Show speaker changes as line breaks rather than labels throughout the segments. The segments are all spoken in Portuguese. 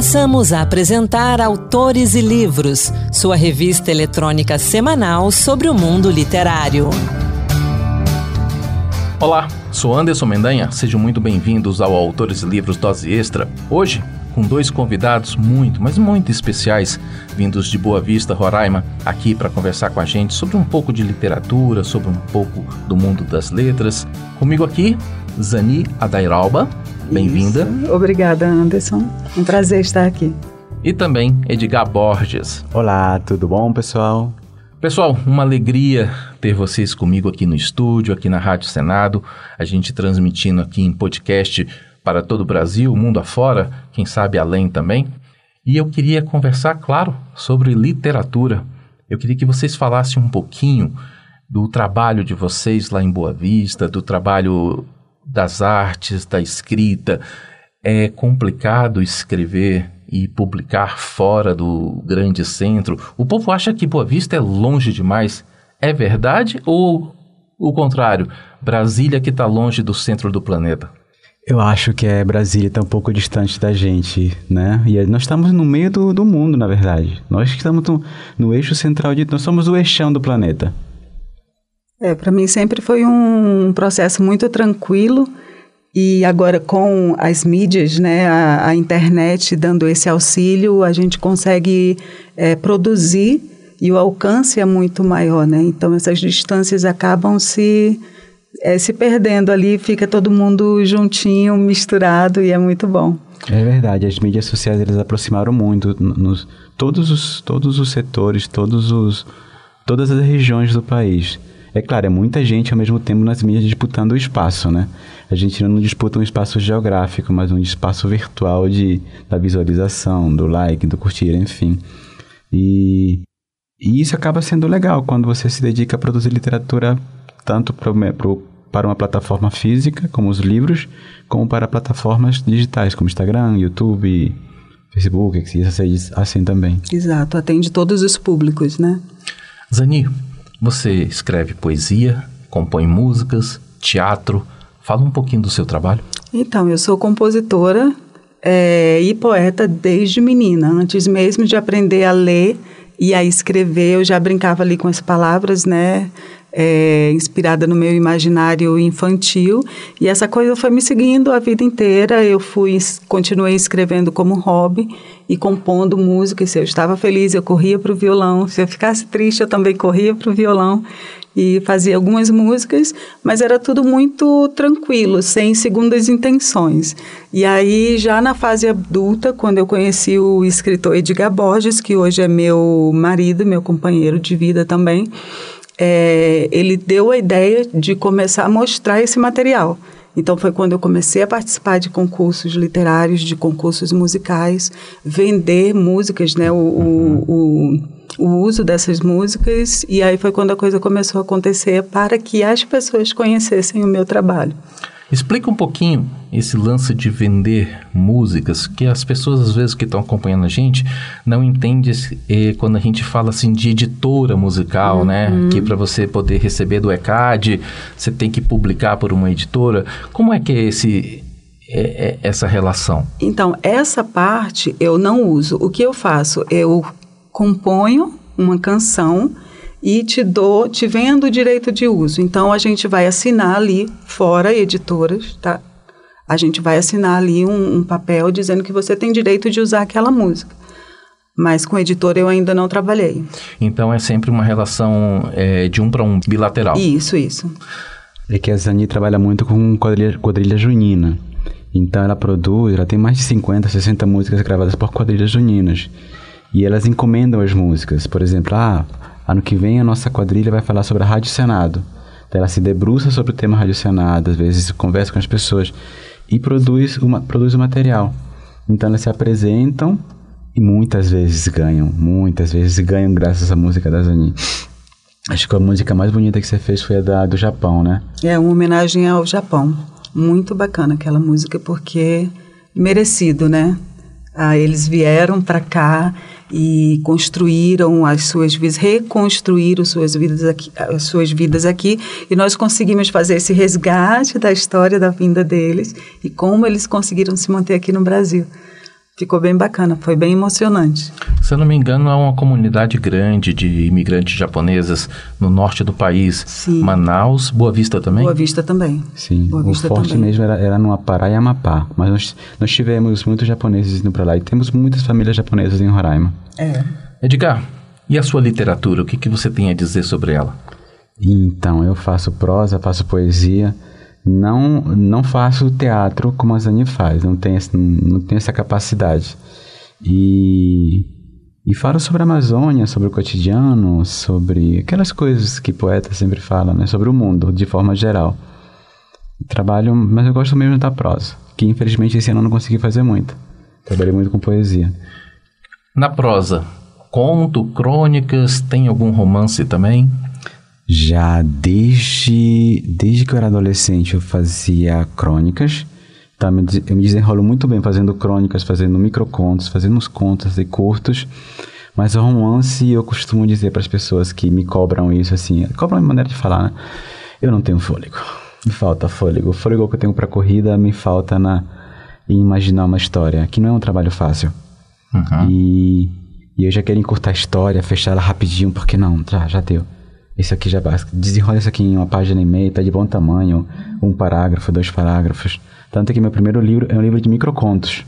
Passamos a apresentar Autores e Livros, sua revista eletrônica semanal sobre o mundo literário.
Olá, sou Anderson Mendanha, sejam muito bem-vindos ao Autores e Livros Dose Extra. Hoje, com dois convidados muito, mas muito especiais, vindos de Boa Vista, Roraima, aqui para conversar com a gente sobre um pouco de literatura, sobre um pouco do mundo das letras. Comigo aqui, Zani Adairalba. Bem-vinda.
Obrigada, Anderson. Um prazer estar aqui.
E também Edgar Borges.
Olá, tudo bom, pessoal?
Pessoal, uma alegria ter vocês comigo aqui no estúdio, aqui na Rádio Senado, a gente transmitindo aqui em podcast para todo o Brasil, mundo afora, quem sabe além também. E eu queria conversar, claro, sobre literatura. Eu queria que vocês falassem um pouquinho do trabalho de vocês lá em Boa Vista, do trabalho das artes, da escrita. É complicado escrever e publicar fora do grande centro. O povo acha que Boa Vista é longe demais. É verdade ou o contrário? Brasília que está longe do centro do planeta?
Eu acho que é Brasília está um pouco distante da gente, né? E nós estamos no meio do, do mundo, na verdade. Nós estamos no, no eixo central de... Nós somos o eixão do planeta.
É, para mim sempre foi um processo muito tranquilo e agora com as mídias, né, a, a internet dando esse auxílio, a gente consegue é, produzir e o alcance é muito maior, né? Então essas distâncias acabam se é, se perdendo ali, fica todo mundo juntinho, misturado e é muito bom.
É verdade, as mídias sociais eles aproximaram muito nos todos os todos os setores, todos os todas as regiões do país. É claro, é muita gente ao mesmo tempo nas mídias disputando o espaço, né? A gente não disputa um espaço geográfico, mas um espaço virtual de, da visualização, do like, do curtir, enfim. E, e isso acaba sendo legal quando você se dedica a produzir literatura tanto pro, pro, para uma plataforma física, como os livros, como para plataformas digitais, como Instagram, YouTube, Facebook, assim, assim também.
Exato, atende todos os públicos, né?
Zani, você escreve poesia, compõe músicas, teatro. Fala um pouquinho do seu trabalho.
Então, eu sou compositora é, e poeta desde menina. Antes mesmo de aprender a ler e a escrever, eu já brincava ali com as palavras, né? É, inspirada no meu imaginário infantil. E essa coisa foi me seguindo a vida inteira. Eu fui continuei escrevendo como hobby e compondo música. Se eu estava feliz eu corria para o violão. Se eu ficasse triste eu também corria para o violão e fazia algumas músicas, mas era tudo muito tranquilo, sem segundas intenções. E aí, já na fase adulta, quando eu conheci o escritor Edgar Borges, que hoje é meu marido, meu companheiro de vida também, é, ele deu a ideia de começar a mostrar esse material. Então foi quando eu comecei a participar de concursos literários, de concursos musicais, vender músicas, né, o, o, o, o, uso dessas músicas, e aí foi quando a coisa começou a acontecer para que as pessoas conhecessem o meu trabalho.
Explica um pouquinho esse lance de vender músicas, que as pessoas às vezes que estão acompanhando a gente não entendem eh, quando a gente fala assim de editora musical, né? uhum. né? Que para você poder receber do ECAD, você tem que publicar por uma editora. Como é que é esse é, é, essa relação?
Então, essa parte eu não uso. O que eu faço? Eu componho uma canção e te dou, te vendo o direito de uso. Então a gente vai assinar ali fora editoras, tá? A gente vai assinar ali um, um papel dizendo que você tem direito de usar aquela música. Mas com editora eu ainda não trabalhei.
Então é sempre uma relação é, de um para um bilateral.
Isso, isso.
É que a Zani trabalha muito com quadrilha, quadrilha junina. Então ela produz, ela tem mais de 50, 60 músicas gravadas por quadrilhas juninas. E elas encomendam as músicas. Por exemplo, ah, Ano que vem a nossa quadrilha vai falar sobre a Rádio Senado. Então ela se debruça sobre o tema Rádio Senado, às vezes conversa com as pessoas e produz, uma, produz o material. Então elas se apresentam e muitas vezes ganham, muitas vezes ganham graças à música da Zani. Acho que a música mais bonita que você fez foi a da, do Japão, né?
É, uma homenagem ao Japão. Muito bacana aquela música, porque merecido, né? Ah, eles vieram para cá e construíram as suas vidas, reconstruíram suas vidas aqui, as suas vidas aqui, e nós conseguimos fazer esse resgate da história da vinda deles e como eles conseguiram se manter aqui no Brasil. Ficou bem bacana, foi bem emocionante.
Se eu não me engano, há uma comunidade grande de imigrantes japonesas no norte do país.
Sim.
Manaus, Boa Vista também?
Boa Vista também.
Sim,
Boa
o
Vista
forte
também.
mesmo era, era no Apará e Amapá. Mas nós, nós tivemos muitos japoneses indo para lá. E temos muitas famílias japonesas em Roraima.
É.
Edgar, e a sua literatura? O que, que você tem a dizer sobre ela?
Então, eu faço prosa, faço poesia. Não, não faço teatro como a Zani faz. Não tenho, não tenho essa capacidade. E, e falo sobre a Amazônia, sobre o cotidiano, sobre aquelas coisas que poeta sempre fala, né? Sobre o mundo, de forma geral. Trabalho, mas eu gosto mesmo da prosa. Que infelizmente esse ano eu não consegui fazer muito. Trabalhei muito com poesia.
Na prosa, conto, crônicas, tem algum romance também?
Já desde, desde que eu era adolescente eu fazia crônicas. Tá, eu me desenrolo muito bem fazendo crônicas, fazendo microcontos, fazendo uns contos e curtos. Mas o romance eu costumo dizer para as pessoas que me cobram isso assim, cobram a minha maneira de falar, né? Eu não tenho fôlego. Me falta fôlego. O fôlego que eu tenho para corrida me falta na em imaginar uma história, que não é um trabalho fácil. E, e eu já quero encurtar a história, fechar ela rapidinho, porque não, já, já deu. Esse aqui já basta. Desenrola isso aqui em uma página e meia, tá de bom tamanho, um parágrafo, dois parágrafos. Tanto que meu primeiro livro é um livro de microcontos.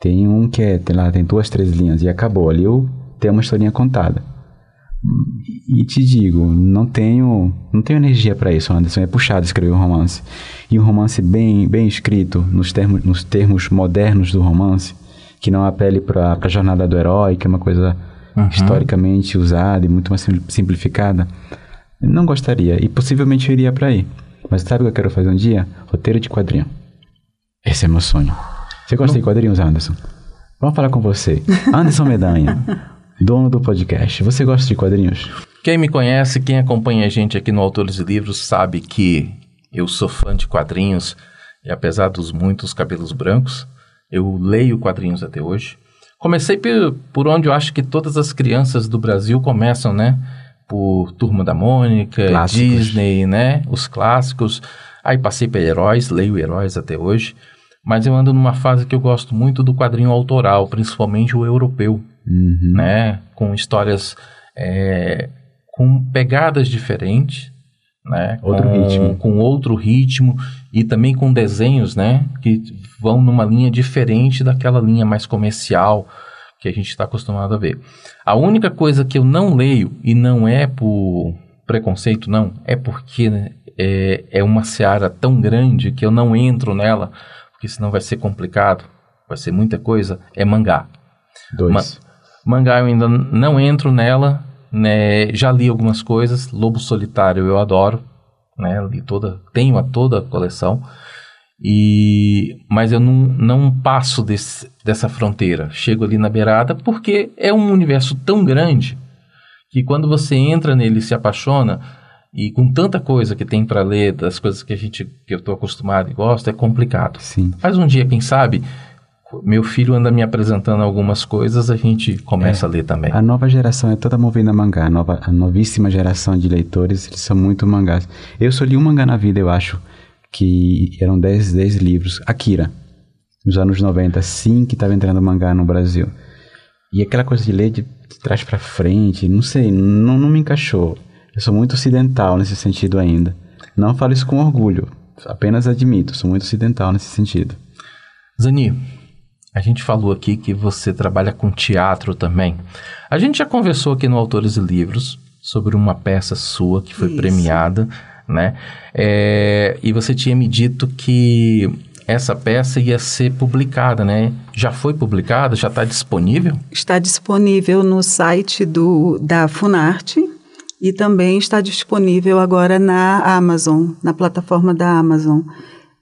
Tem um que é, tem lá, tem duas, três linhas e acabou. Ali eu tenho uma historinha contada. E te digo, não tenho, não tenho energia para isso, Anderson. É puxado escrever um romance. E um romance bem, bem escrito, nos termos, nos termos modernos do romance, que não apele para a jornada do herói, que é uma coisa historicamente usada e muito mais sim- simplificada. Não gostaria. E possivelmente eu iria para aí. Mas sabe o que eu quero fazer um dia? Roteiro de quadrinho. Esse é meu sonho. Você gosta de quadrinhos, Anderson? Vamos falar com você. Anderson Medanha, dono do podcast. Você gosta de quadrinhos?
Quem me conhece, quem acompanha a gente aqui no Autores e Livros, sabe que eu sou fã de quadrinhos e apesar dos muitos cabelos brancos, eu leio quadrinhos até hoje. Comecei por, onde eu acho que todas as crianças do Brasil começam, né? Por Turma da Mônica,
Clássicos.
Disney, né? Os clássicos. Aí passei por heróis, leio heróis até hoje. Mas eu ando numa fase que eu gosto muito do quadrinho autoral, principalmente o europeu
Uhum.
né? Com histórias é, com pegadas diferentes, né?
Outro
com,
ritmo.
Com outro ritmo e também com desenhos, né? Que vão numa linha diferente daquela linha mais comercial que a gente está acostumado a ver. A única coisa que eu não leio, e não é por preconceito, não, é porque né, é, é uma seara tão grande que eu não entro nela, porque senão vai ser complicado, vai ser muita coisa, é mangá.
Dois.
Ma- Mangá eu ainda não entro nela, né? Já li algumas coisas. Lobo Solitário eu adoro, né? Li toda, tenho a toda a coleção. E mas eu não, não passo desse, dessa fronteira. Chego ali na beirada porque é um universo tão grande que quando você entra nele e se apaixona e com tanta coisa que tem para ler das coisas que a gente que eu estou acostumado e gosto é complicado.
Sim.
Mas um dia, quem sabe, meu filho anda me apresentando algumas coisas, a gente começa a ler também.
A nova geração é toda movida a mangá. A, nova, a novíssima geração de leitores, eles são muito mangás. Eu só li um mangá na vida, eu acho, que eram 10, 10 livros. Akira, nos anos 90, assim que estava entrando mangá no Brasil. E aquela coisa de ler de, de trás para frente, não sei, não, não me encaixou. Eu sou muito ocidental nesse sentido ainda. Não falo isso com orgulho, apenas admito, sou muito ocidental nesse sentido.
Zani, a gente falou aqui que você trabalha com teatro também. A gente já conversou aqui no Autores e Livros sobre uma peça sua que foi
Isso.
premiada, né? É, e você tinha me dito que essa peça ia ser publicada, né? Já foi publicada? Já está disponível?
Está disponível no site do, da Funarte e também está disponível agora na Amazon, na plataforma da Amazon.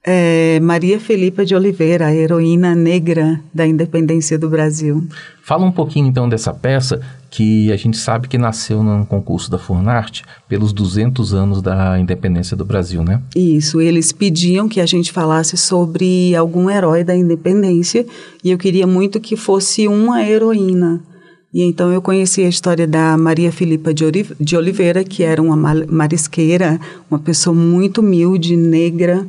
É Maria Felipa de Oliveira, a heroína negra da independência do Brasil.
Fala um pouquinho então dessa peça que a gente sabe que nasceu num concurso da Furnarte pelos 200 anos da independência do Brasil, né?
Isso, eles pediam que a gente falasse sobre algum herói da independência e eu queria muito que fosse uma heroína. E então eu conheci a história da Maria Filipa de Oliveira, que era uma marisqueira, uma pessoa muito humilde, negra,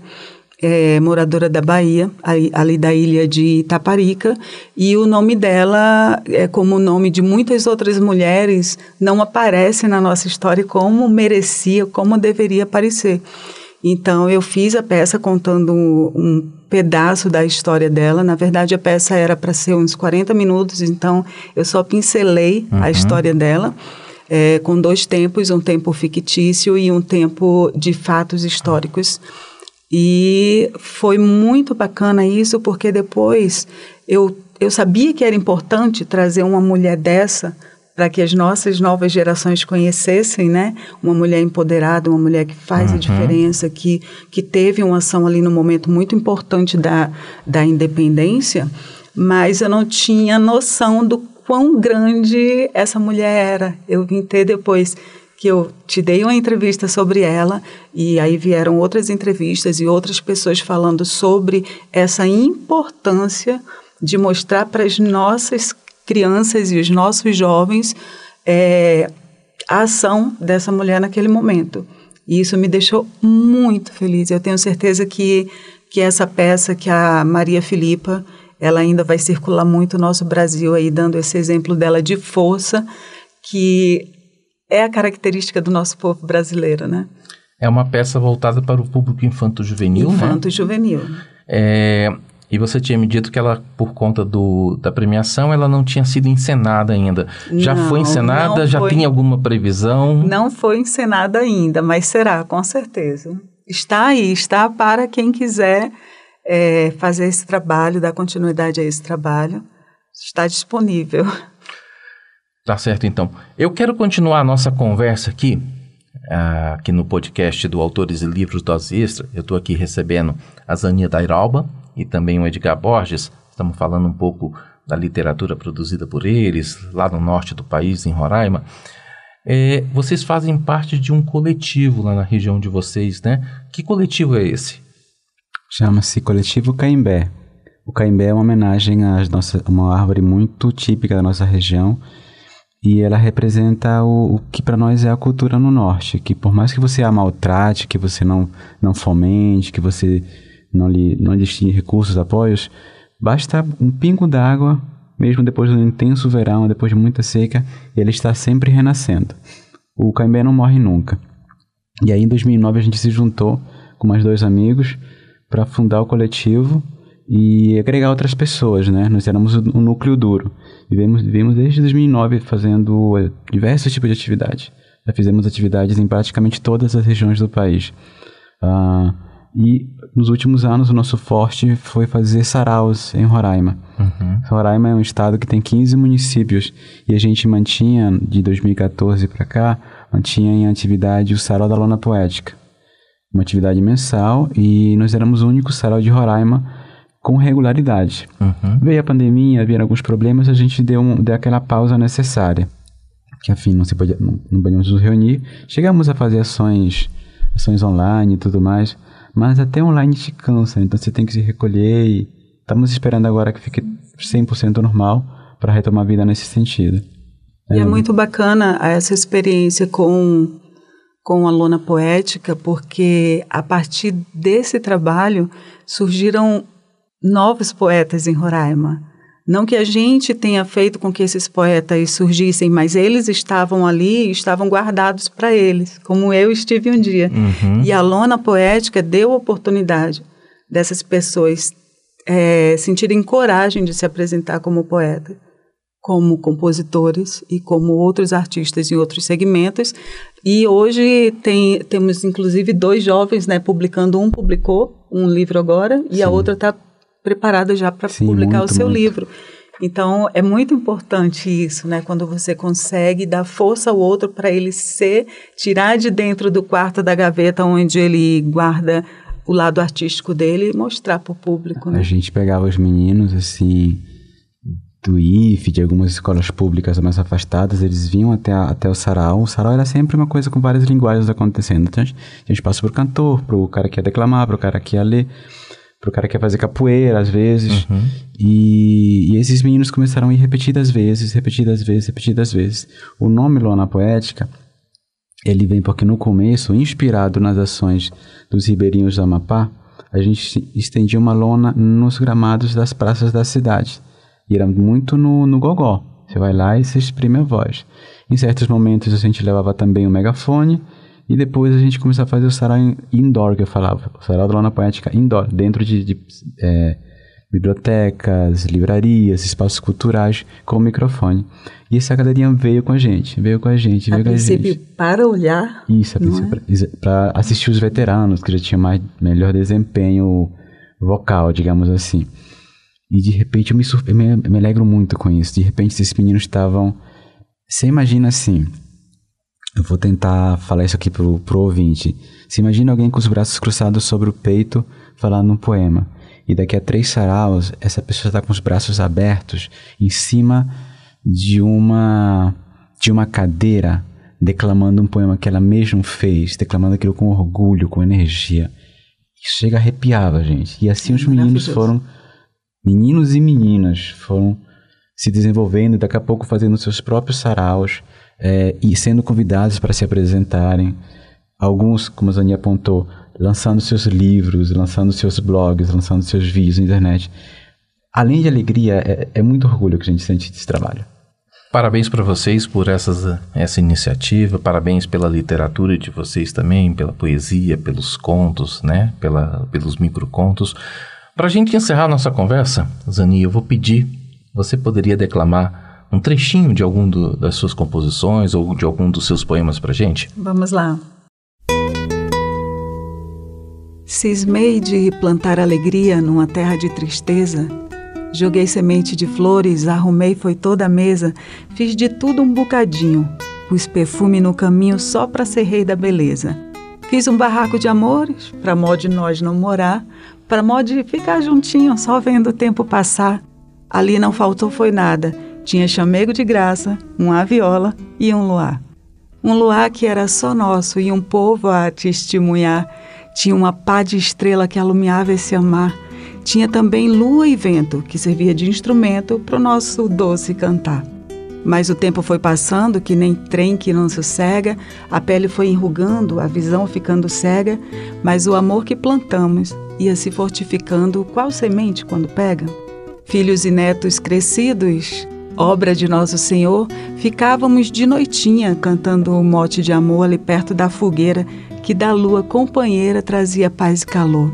é, moradora da Bahia, ali, da ilha de Itaparica, e o nome dela, é, como o nome de muitas outras mulheres, não aparece na nossa história como merecia, como deveria aparecer. Então, eu fiz a peça contando um, pedaço da história dela. Na verdade, a peça era para ser uns 40 minutos, então eu só pincelei uhum. a história dela. É, com dois tempos, um tempo fictício e um tempo de fatos históricos. E foi muito bacana isso, porque depois eu, eu sabia que era importante trazer uma mulher dessa para que as nossas novas gerações conhecessem, né? Uma mulher empoderada, uma mulher que faz uhum. a diferença, que, que teve uma ação ali no momento muito importante da, da independência, mas eu não tinha noção do quão grande essa mulher era. Eu vim ter depois que eu te dei uma entrevista sobre ela e aí vieram outras entrevistas e outras pessoas falando sobre essa importância de mostrar para as nossas crianças e os nossos jovens é, a ação dessa mulher naquele momento. E isso me deixou muito feliz. Eu tenho certeza que, que essa peça, que a Maria Filipa, ela ainda vai circular muito no nosso Brasil aí, dando esse exemplo dela de força, que é a característica do nosso povo brasileiro, né?
É uma peça voltada para o público infanto-juvenil,
né? Infanto-juvenil.
É, e você tinha me dito que ela, por conta do, da premiação, ela não tinha sido encenada ainda. Já
não,
foi encenada? Já foi, tem alguma previsão?
Não foi encenada ainda, mas será, com certeza. Está aí, está para quem quiser é, fazer esse trabalho, dar continuidade a esse trabalho. Está disponível.
Tá certo, então. Eu quero continuar a nossa conversa aqui, uh, aqui no podcast do Autores e Livros Dose Extra. Eu estou aqui recebendo a Zania Dairalba e também o Edgar Borges. Estamos falando um pouco da literatura produzida por eles, lá no norte do país, em Roraima. É, vocês fazem parte de um coletivo lá na região de vocês, né? Que coletivo é esse?
Chama-se Coletivo Caimbé. O caimbé é uma homenagem a nossa, uma árvore muito típica da nossa região, e ela representa o, o que para nós é a cultura no norte, que por mais que você a maltrate, que você não, não fomente, que você não lhe, não destine recursos, apoios, basta um pingo d'água, mesmo depois do intenso verão, depois de muita seca, ele está sempre renascendo. O caimbé não morre nunca. E aí em 2009 a gente se juntou com mais dois amigos para fundar o coletivo e agregar outras pessoas, né? Nós éramos o, núcleo duro. Vivemos, vivemos desde 2009 fazendo eh, diversos tipos de atividade. Já fizemos atividades em praticamente todas as regiões do país. Uh, e nos últimos anos o nosso forte foi fazer saraus em Roraima. Uhum. Roraima é um estado que tem 15 municípios e a gente mantinha, de 2014 para cá, mantinha em atividade o sarau da lona poética. Uma atividade mensal e nós éramos o único sarau de Roraima com regularidade. Uhum. Veio a pandemia, vieram alguns problemas, a gente deu, um, deu aquela pausa necessária. Que, afim, não se podia, não, não podíamos nos reunir. Chegamos a fazer ações, ações online e tudo mais, mas até online te cansa, então você tem que se recolher e estamos esperando agora que fique 100% normal para retomar a vida nesse sentido.
E é, é muito bacana essa experiência com com a lona poética, porque a partir desse trabalho surgiram novos poetas em Roraima. Não que a gente tenha feito com que esses poetas surgissem, mas eles estavam ali e estavam guardados para eles, como eu estive um dia. Uhum. E a lona poética deu oportunidade dessas pessoas é, sentirem coragem de se apresentar como poeta, como compositores e como outros artistas em outros segmentos. E hoje tem, temos inclusive dois jovens, né, publicando. Um publicou um livro agora e Sim. a outra está preparada já para publicar muito, o seu muito. livro. Então, é muito importante isso, né? Quando você consegue dar força ao outro para ele ser, tirar de dentro do quarto da gaveta onde ele guarda o lado artístico dele e mostrar para o público. Né?
A gente pegava os meninos, assim, do IF, de algumas escolas públicas mais afastadas, eles vinham até, a, até o sarau. O sarau era sempre uma coisa com várias linguagens acontecendo. Então, a gente, passa para o cantor, para o cara que ia declamar, para o cara que ia ler pro cara que quer fazer capoeira, às vezes. Uhum. E, e, esses meninos começaram a ir repetidas vezes, repetidas vezes, repetidas vezes. O nome Lona Poética, ele vem porque no começo, inspirado nas ações dos ribeirinhos do Amapá, a gente estendia uma lona nos gramados das praças da cidade. E era muito no, no gogó. Você vai lá e se exprime a voz. Em certos momentos a gente levava também o megafone e depois a gente começou a fazer o sarau indoor, que eu falava. O sarau da lona poética indoor, dentro de, de é, bibliotecas, livrarias, espaços culturais com o microfone. E essa galerinha veio com a gente, veio com a gente, veio a com a gente.
para olhar.
Isso, a princípio é? para assistir os veteranos que já tinham mais melhor desempenho vocal, digamos assim. E de repente eu me, surpre... me, eu me alegro muito com isso. De repente esses meninos estavam. Você imagina assim. Eu vou tentar falar isso aqui pro, pro ouvinte. Você imagina alguém com os braços cruzados sobre o peito falando um poema. E daqui a três saraus, essa pessoa está com os braços abertos em cima de uma de uma cadeira, declamando um poema que ela mesma fez, declamando aquilo com orgulho, com energia. Chega arrepiava, gente. E assim os meninos foram meninos e meninas foram se desenvolvendo, daqui a pouco fazendo seus próprios saraus é, e sendo convidados para se apresentarem. Alguns, como a Zani apontou, lançando seus livros, lançando seus blogs, lançando seus vídeos na internet. Além de alegria, é, é muito orgulho que a gente sente desse trabalho.
Parabéns para vocês por essas, essa iniciativa, parabéns pela literatura de vocês também, pela poesia, pelos contos, né? Pela, pelos microcontos. Para a gente encerrar nossa conversa, Zani, eu vou pedir, você poderia declamar um trechinho de algum do, das suas composições ou de algum dos seus poemas para gente?
Vamos lá. Cismei de plantar alegria numa terra de tristeza. Joguei semente de flores, arrumei foi toda a mesa, fiz de tudo um bocadinho. Pus perfume no caminho só para ser rei da beleza. Fiz um barraco de amores, para modo de nós não morar, para modo de ficar juntinho, só vendo o tempo passar. Ali não faltou foi nada, tinha chamego de graça, uma viola e um luar. Um luar que era só nosso e um povo a testemunhar tinha uma pá de estrela que alumiava esse amar. Tinha também lua e vento, que servia de instrumento para o nosso doce cantar. Mas o tempo foi passando, que nem trem que não sossega, a pele foi enrugando, a visão ficando cega, mas o amor que plantamos ia se fortificando, qual semente quando pega? Filhos e netos crescidos, obra de nosso Senhor, ficávamos de noitinha cantando o um mote de amor ali perto da fogueira que da lua companheira trazia paz e calor,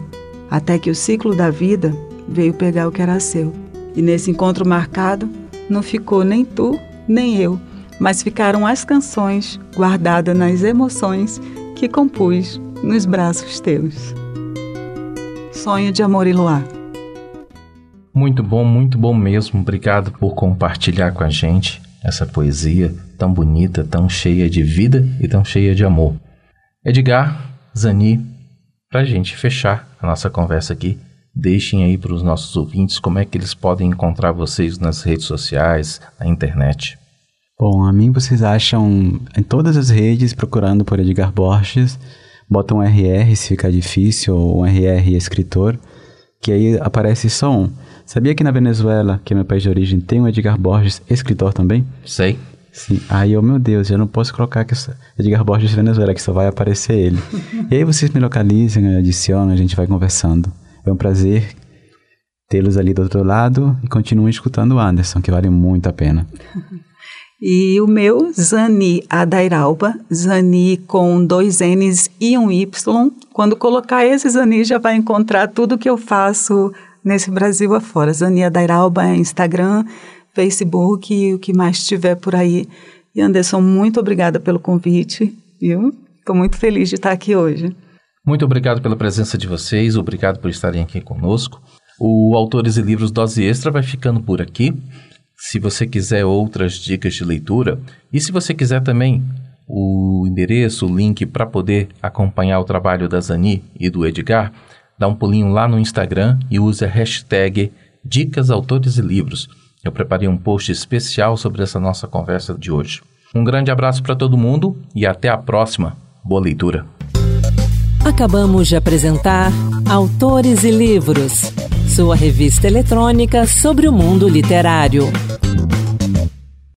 até que o ciclo da vida veio pegar o que era seu. E nesse encontro marcado, não ficou nem tu, nem eu, mas ficaram as canções guardadas nas emoções que compus nos braços teus. Sonho de amor e luar.
Muito bom, muito bom mesmo. Obrigado por compartilhar com a gente essa poesia tão bonita, tão cheia de vida e tão cheia de amor. Edgar, Zani, para a gente fechar a nossa conversa aqui, deixem aí para os nossos ouvintes como é que eles podem encontrar vocês nas redes sociais, na internet.
Bom, a mim vocês acham em todas as redes procurando por Edgar Borges, botam RR se ficar difícil, ou um RR escritor, que aí aparece só um. Sabia que na Venezuela, que é meu país de origem, tem um Edgar Borges escritor também?
Sei.
Sim. Aí eu, meu Deus, eu não posso colocar que Edgar Borges de Venezuela, que só vai aparecer ele. e aí vocês me localizem, adicionam, a gente vai conversando. É um prazer tê-los ali do outro lado e continuem escutando o Anderson, que vale muito a pena.
E o meu, Zani Adairalba, Zani com dois N's e um Y. Quando colocar esse Zani, já vai encontrar tudo que eu faço nesse Brasil afora. Zani Adairalba é Instagram, Facebook e o que mais tiver por aí. E Anderson, muito obrigada pelo convite, viu? Estou muito feliz de estar aqui hoje.
Muito obrigado pela presença de vocês, obrigado por estarem aqui conosco. O Autores e Livros Dose Extra vai ficando por aqui. Se você quiser outras dicas de leitura e se você quiser também o endereço, o link para poder acompanhar o trabalho da Zani e do Edgar, dá um pulinho lá no Instagram e use a hashtag Dicas Autores e Livros. Eu preparei um post especial sobre essa nossa conversa de hoje. Um grande abraço para todo mundo e até a próxima. Boa leitura.
Acabamos de apresentar Autores e Livros, sua revista eletrônica sobre o mundo literário.